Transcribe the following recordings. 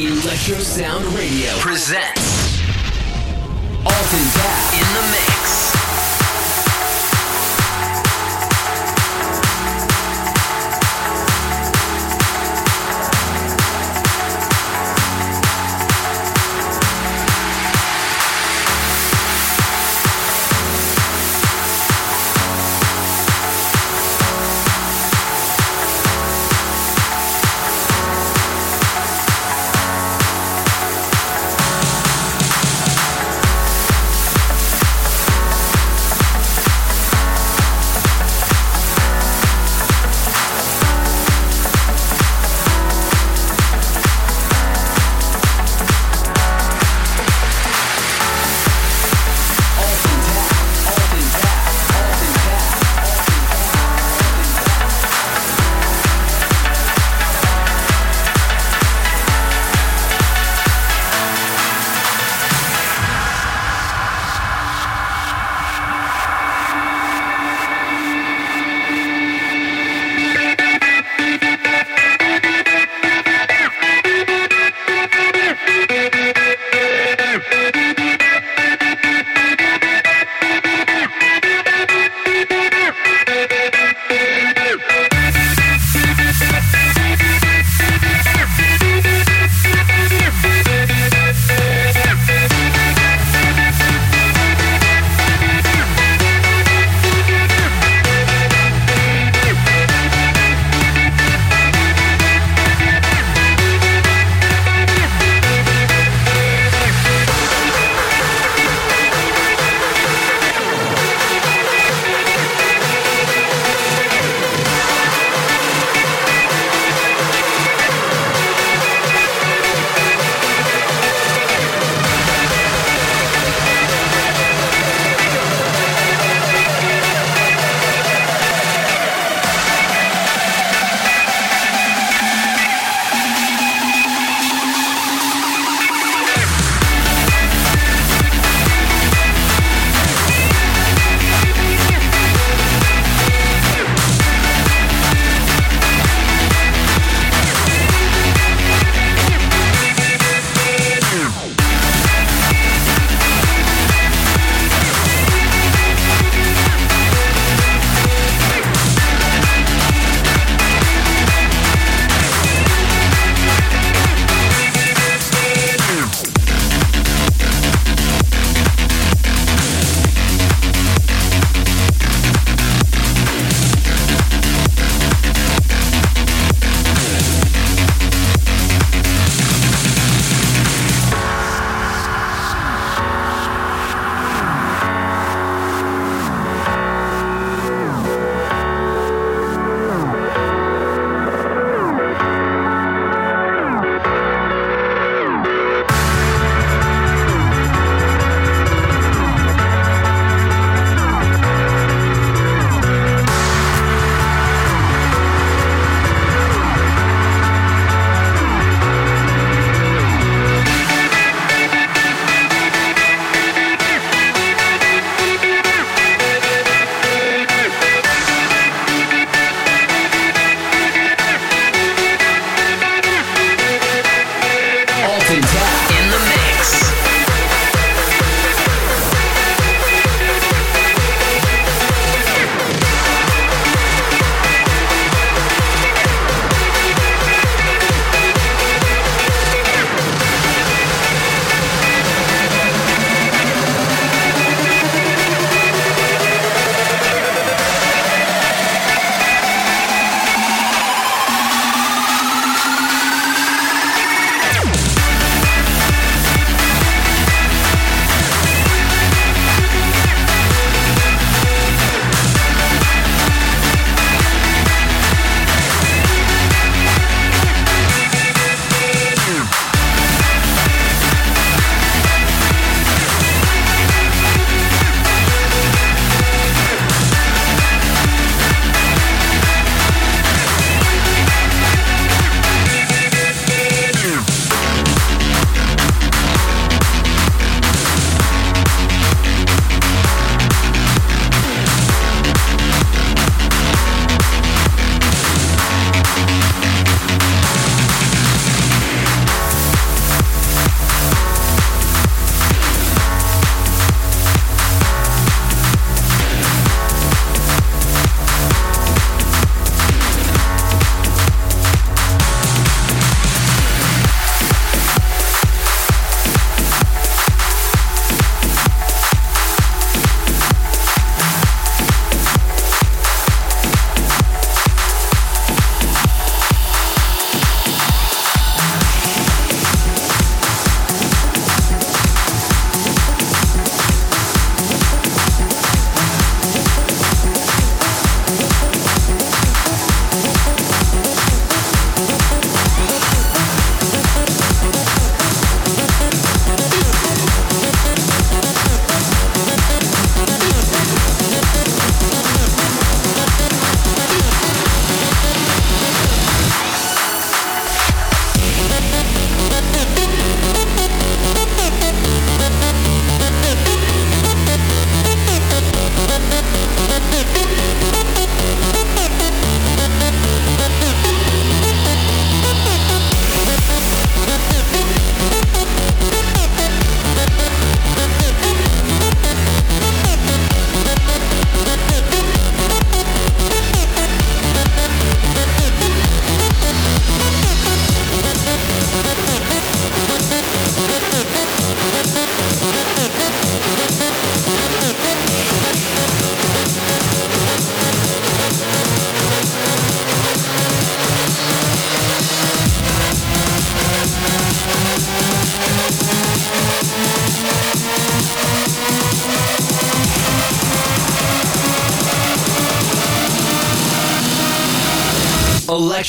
Electro Sound Radio presents Alton Dap in the mix.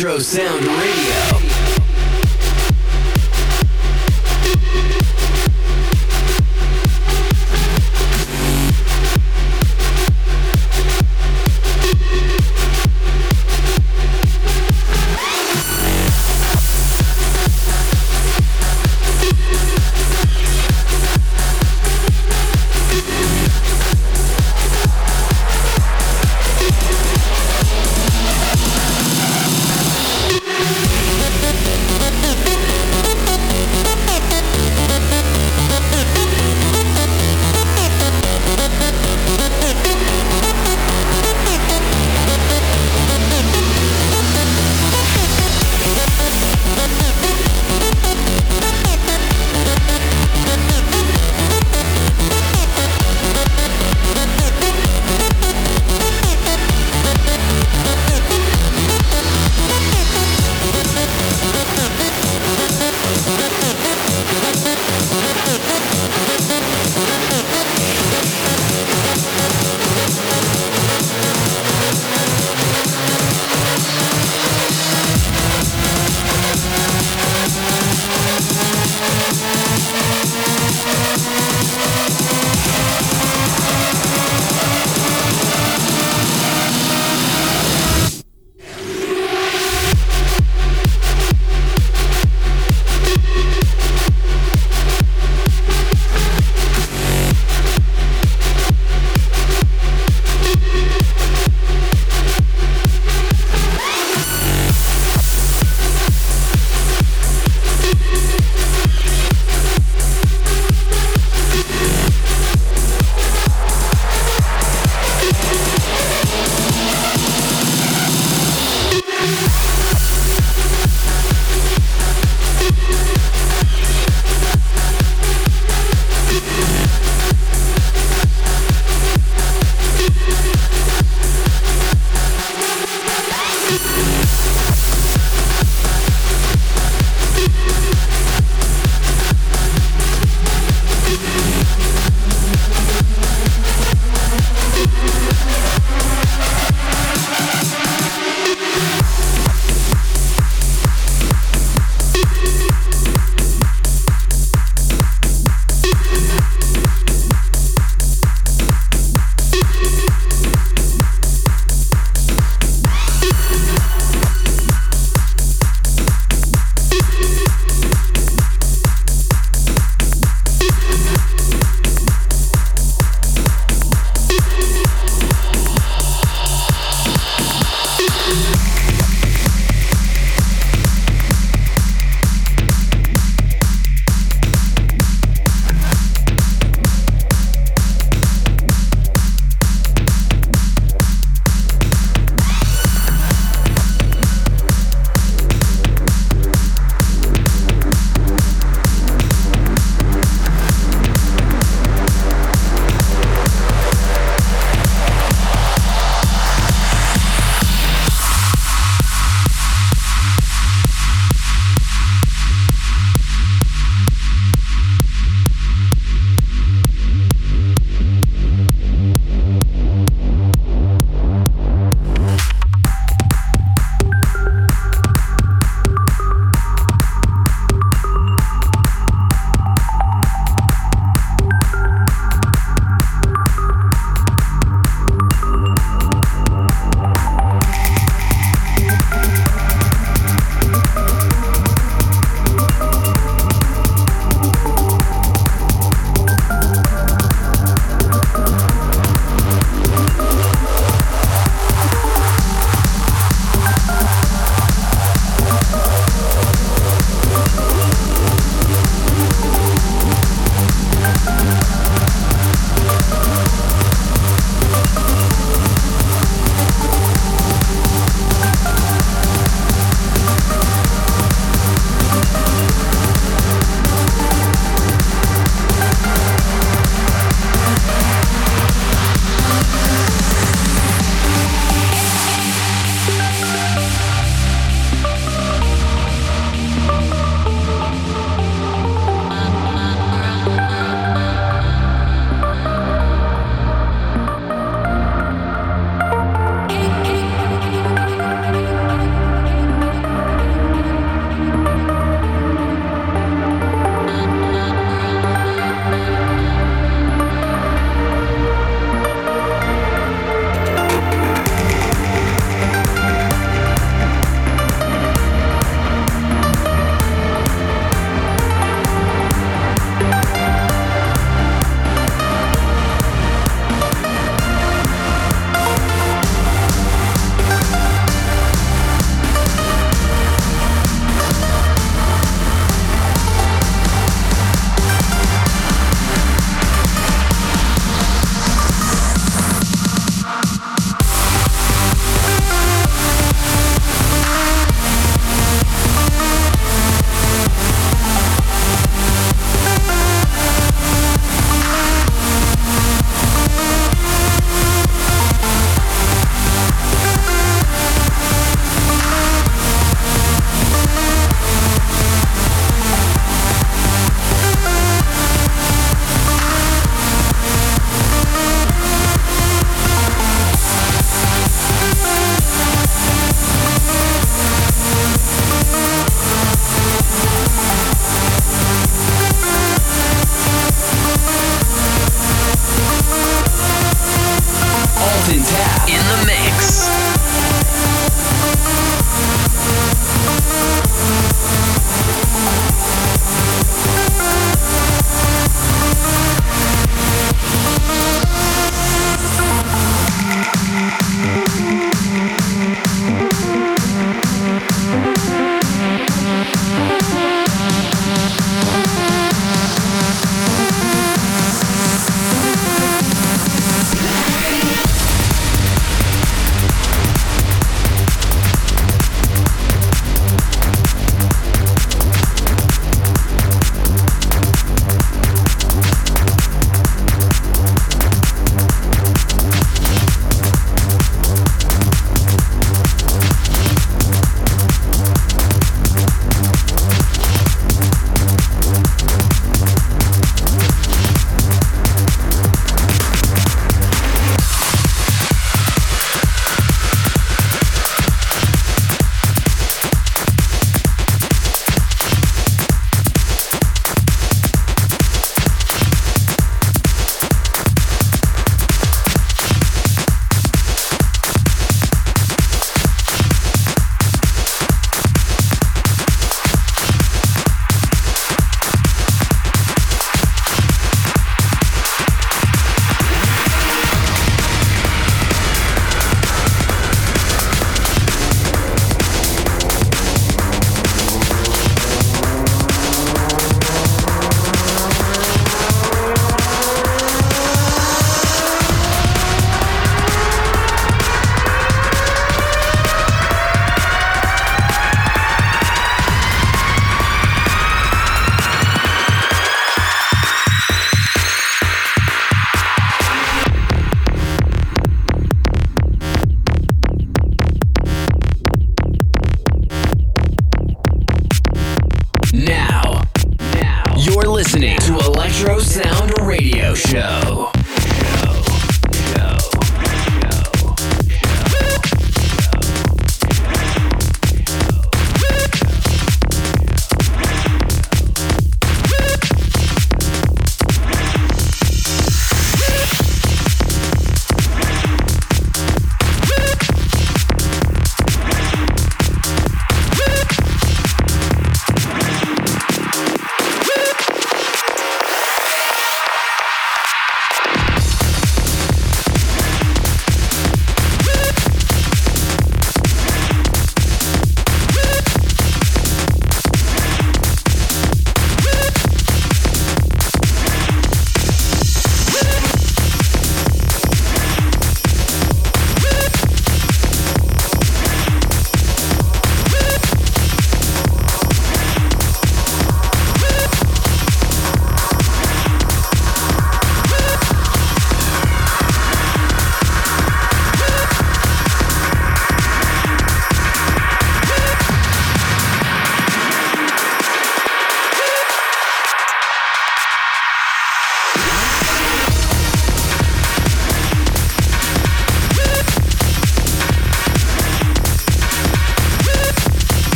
Electro Sound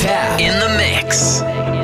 Tap in the mix.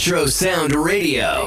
Electro Sound Radio.